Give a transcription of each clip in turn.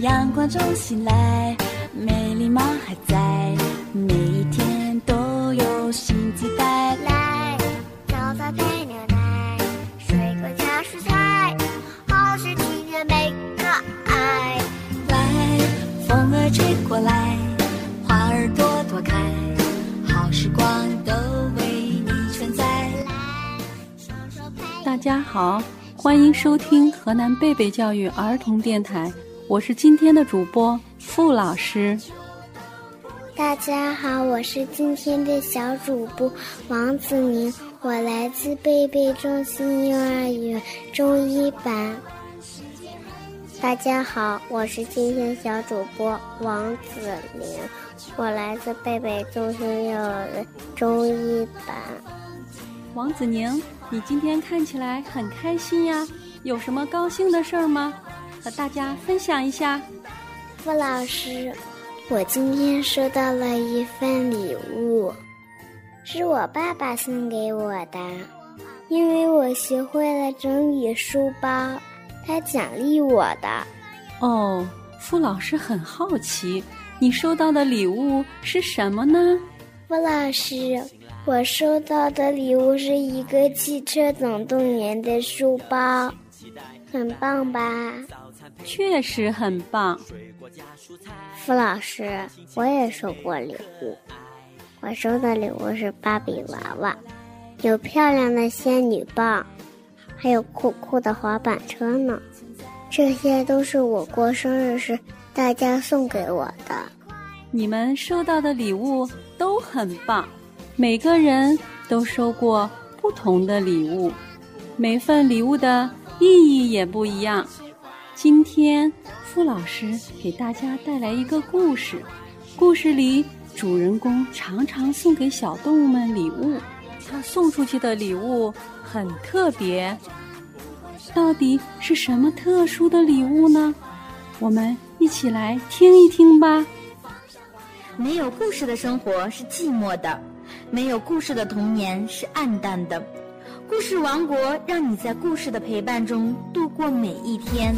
阳光中醒来，美丽梦还在，每一天都有新期待。来，早餐配牛奶，水果加蔬菜，好事情人每个爱。来，风儿吹过来，花儿朵朵开，好时光都为你存在。来，手手配大家好，欢迎收听河南贝贝教育儿童电台，我是今天的主播付老师。大家好，我是今天的小主播王子宁，我来自贝贝中心幼儿园中一班。大家好，我是今天小主播王子宁，我来自贝贝中心幼儿园中一班。王子宁，你今天看起来很开心呀，有什么高兴的事儿吗？和大家分享一下。付老师，我今天收到了一份礼物，是我爸爸送给我的，因为我学会了整理书包，他奖励我的。哦，付老师很好奇，你收到的礼物是什么呢？付老师，我收到的礼物是一个汽车总动员的书包，很棒吧？确实很棒。付老师，我也收过礼物，我收的礼物是芭比娃娃，有漂亮的仙女棒，还有酷酷的滑板车呢。这些都是我过生日时大家送给我的。你们收到的礼物都很棒，每个人都收过不同的礼物，每份礼物的意义也不一样。今天付老师给大家带来一个故事，故事里主人公常常送给小动物们礼物，他送出去的礼物很特别。到底是什么特殊的礼物呢？我们一起来听一听吧。没有故事的生活是寂寞的，没有故事的童年是暗淡的。故事王国让你在故事的陪伴中度过每一天。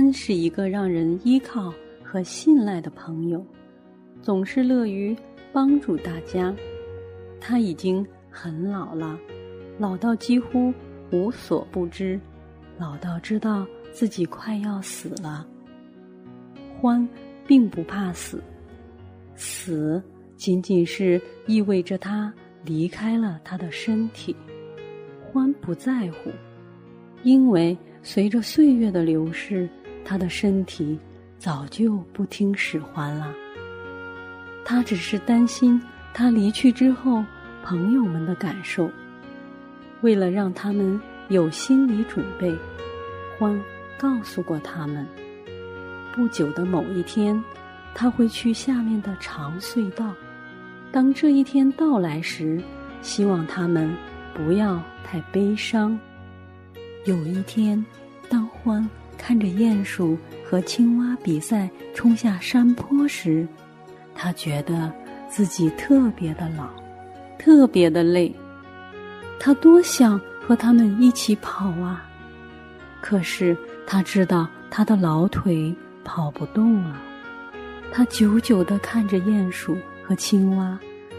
欢是一个让人依靠和信赖的朋友，总是乐于帮助大家。他已经很老了，老到几乎无所不知，老到知道自己快要死了。欢并不怕死，死仅仅是意味着他离开了他的身体。欢不在乎，因为。随着岁月的流逝，他的身体早就不听使唤了。他只是担心他离去之后朋友们的感受。为了让他们有心理准备，欢告诉过他们：不久的某一天，他会去下面的长隧道。当这一天到来时，希望他们不要太悲伤。有一天，当欢看着鼹鼠和青蛙比赛冲下山坡时，他觉得自己特别的老，特别的累。他多想和他们一起跑啊！可是他知道他的老腿跑不动了。他久久地看着鼹鼠和青蛙，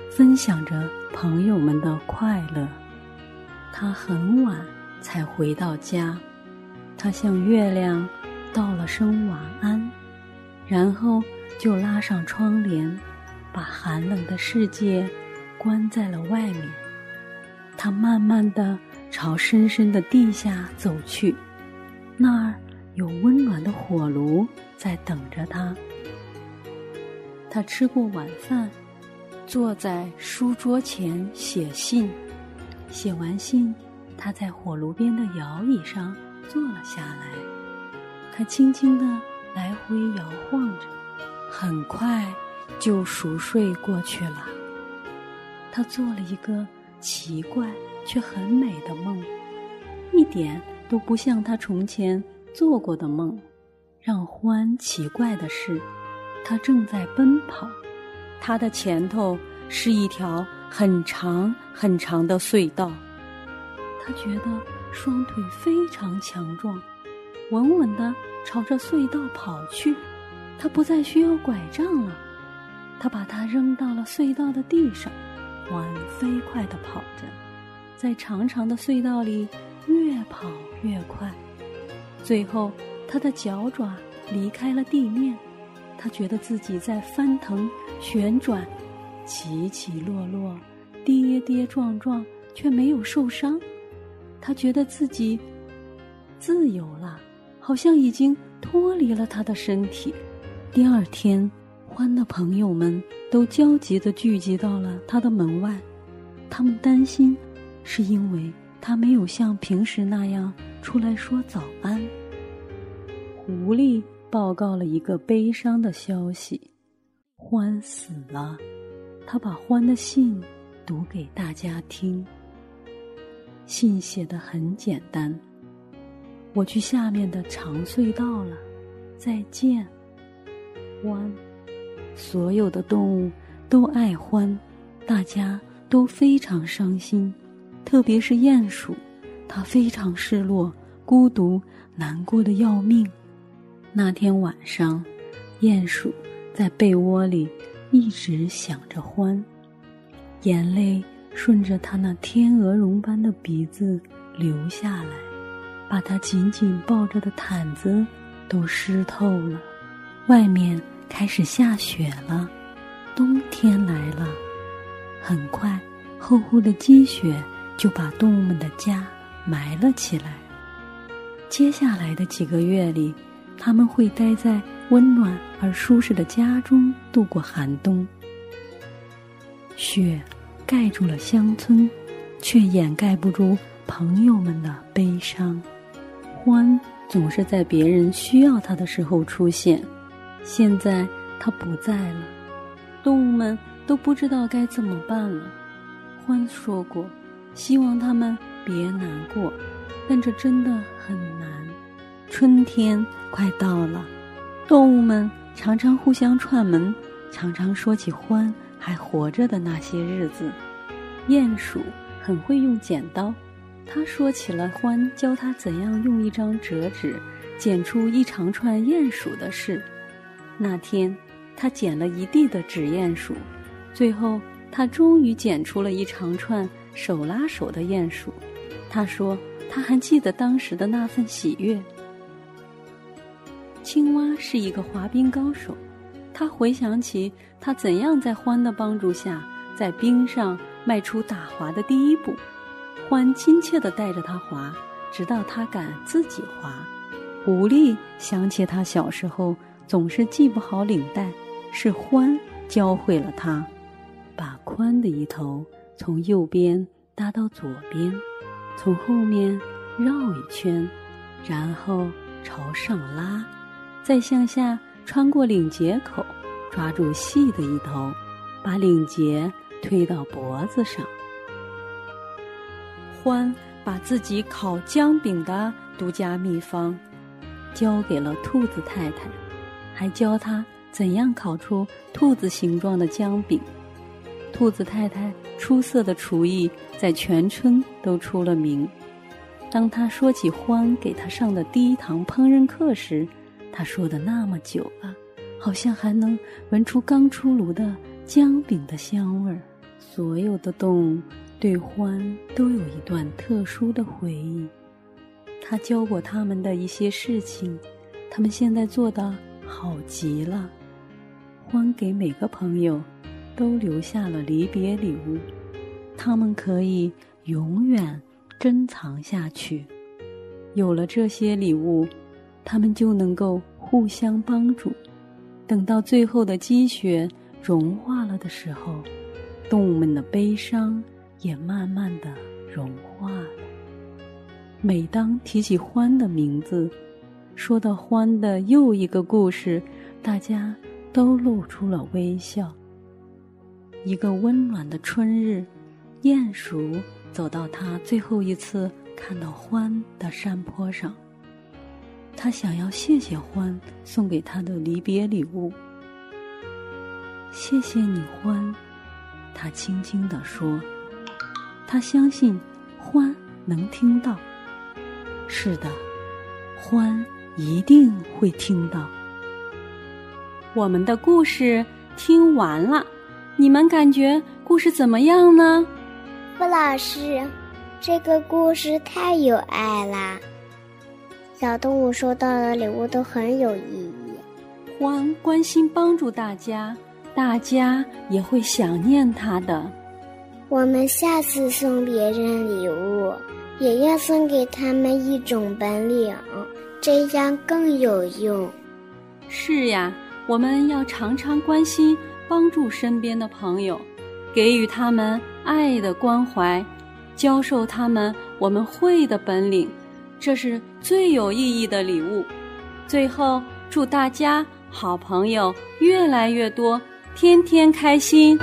分享着朋友们的快乐。他很晚。才回到家，他向月亮道了声晚安，然后就拉上窗帘，把寒冷的世界关在了外面。他慢慢的朝深深的地下走去，那儿有温暖的火炉在等着他。他吃过晚饭，坐在书桌前写信，写完信。他在火炉边的摇椅上坐了下来，他轻轻地来回摇晃着，很快就熟睡过去了。他做了一个奇怪却很美的梦，一点都不像他从前做过的梦。让欢奇怪的是，他正在奔跑，他的前头是一条很长很长的隧道。他觉得双腿非常强壮，稳稳地朝着隧道跑去。他不再需要拐杖了，他把它扔到了隧道的地上。欢飞快地跑着，在长长的隧道里越跑越快。最后，他的脚爪离开了地面，他觉得自己在翻腾、旋转、起起落落、跌跌撞撞，却没有受伤。他觉得自己自由了，好像已经脱离了他的身体。第二天。欢的朋友们都焦急地聚集到了他的门外，他们担心，是因为他没有像平时那样出来说早安。狐狸报告了一个悲伤的消息：欢死了。他把欢的信读给大家听。信写的很简单：“我去下面的长隧道了，再见，欢。”所有的动物都爱欢，大家都非常伤心，特别是鼹鼠，它非常失落、孤独、难过的要命。那天晚上，鼹鼠在被窝里一直想着欢，眼泪顺着他那天鹅绒般的鼻子流下来，把他紧紧抱着的毯子都湿透了。外面。开始下雪了，冬天来了。很快，厚厚的积雪就把动物们的家埋了起来。接下来的几个月里，他们会待在温暖而舒适的家中度过寒冬。雪盖住了乡村，却掩盖不住朋友们的悲伤。欢总是在别人需要他的时候出现。现在他不在了，动物们都不知道该怎么办了。欢说过，希望他们别难过，但这真的很难。春天快到了，动物们常常互相串门，常常说起欢还活着的那些日子。鼹鼠很会用剪刀，他说起了獾教他怎样用一张折纸剪出一长串鼹鼠的事。那天，他剪了一地的纸鼹鼠，最后他终于剪出了一长串手拉手的鼹鼠。他说：“他还记得当时的那份喜悦。”青蛙是一个滑冰高手，他回想起他怎样在欢的帮助下在冰上迈出打滑的第一步。欢亲切地带着他滑，直到他敢自己滑。狐狸想起他小时候。总是系不好领带，是欢教会了他，把宽的一头从右边搭到左边，从后面绕一圈，然后朝上拉，再向下穿过领结口，抓住细的一头，把领结推到脖子上。欢把自己烤姜饼的独家秘方，交给了兔子太太。还教他怎样烤出兔子形状的姜饼。兔子太太出色的厨艺在全村都出了名。当他说起欢给他上的第一堂烹饪课时，他说的那么久了，好像还能闻出刚出炉的姜饼的香味儿。所有的动物对欢都有一段特殊的回忆。他教过他们的一些事情，他们现在做的。好极了，欢给每个朋友都留下了离别礼物，他们可以永远珍藏下去。有了这些礼物，他们就能够互相帮助。等到最后的积雪融化了的时候，动物们的悲伤也慢慢的融化了。每当提起欢的名字，说到欢的又一个故事，大家都露出了微笑。一个温暖的春日，鼹鼠走到他最后一次看到獾的山坡上。他想要谢谢獾送给他的离别礼物。谢谢你，獾，他轻轻地说。他相信獾能听到。是的，獾一定会听到。我们的故事听完了，你们感觉故事怎么样呢？傅老师，这个故事太有爱啦！小动物收到的礼物都很有意义。獾关心帮助大家，大家也会想念它的。我们下次送别人礼物，也要送给他们一种本领，这样更有用。是呀。我们要常常关心、帮助身边的朋友，给予他们爱的关怀，教授他们我们会的本领，这是最有意义的礼物。最后，祝大家好朋友越来越多，天天开心。